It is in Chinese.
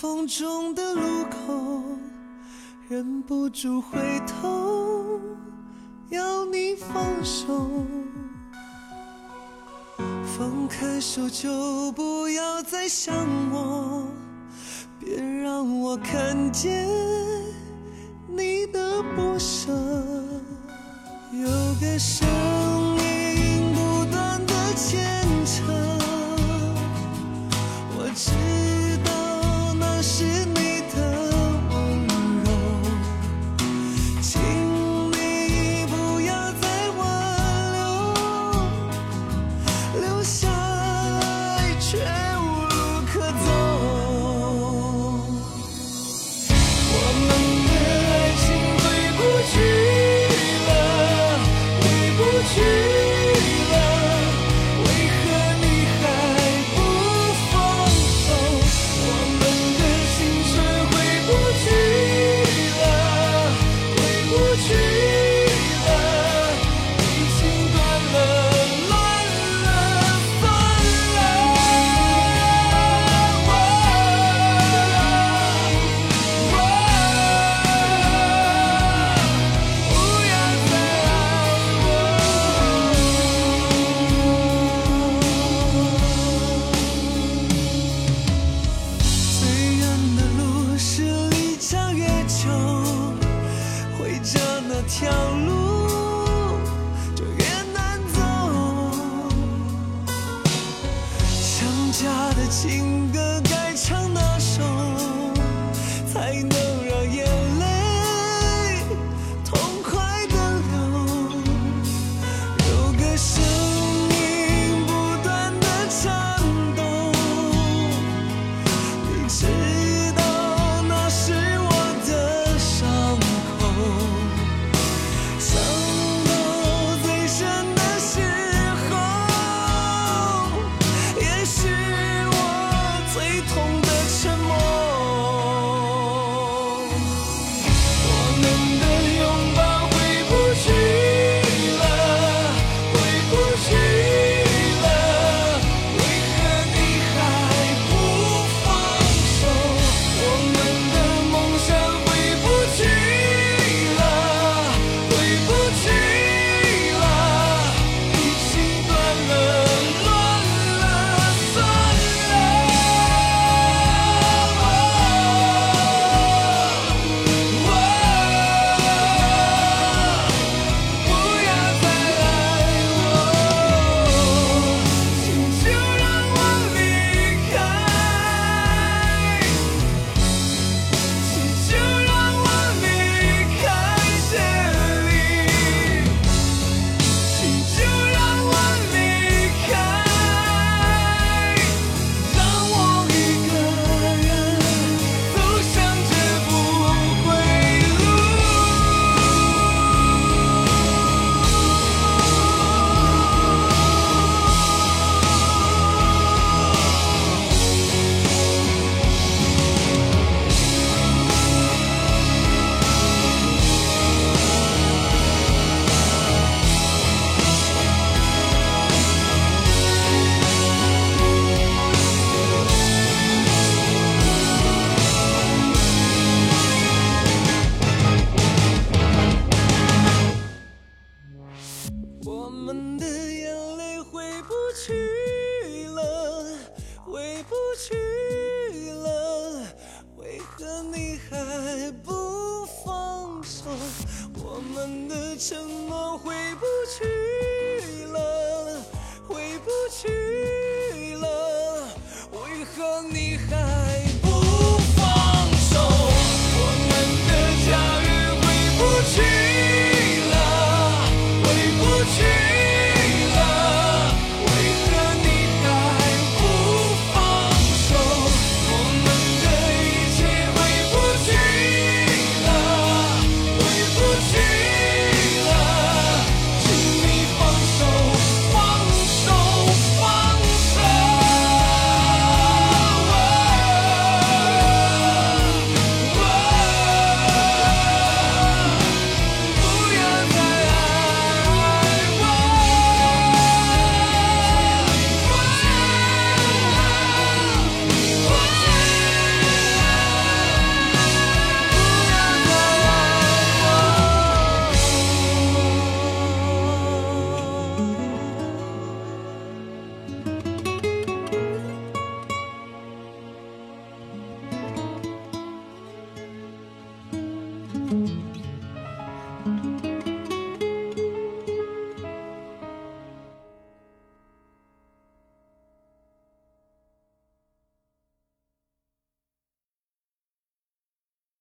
风中的路口忍不住回头要你放手。放开手就不要再想我。别让我看见你的不舍。有个声音家的情歌该唱哪首才能痛的我们的眼泪回不去了回不去了为何你还不放手？我们的承诺回不去。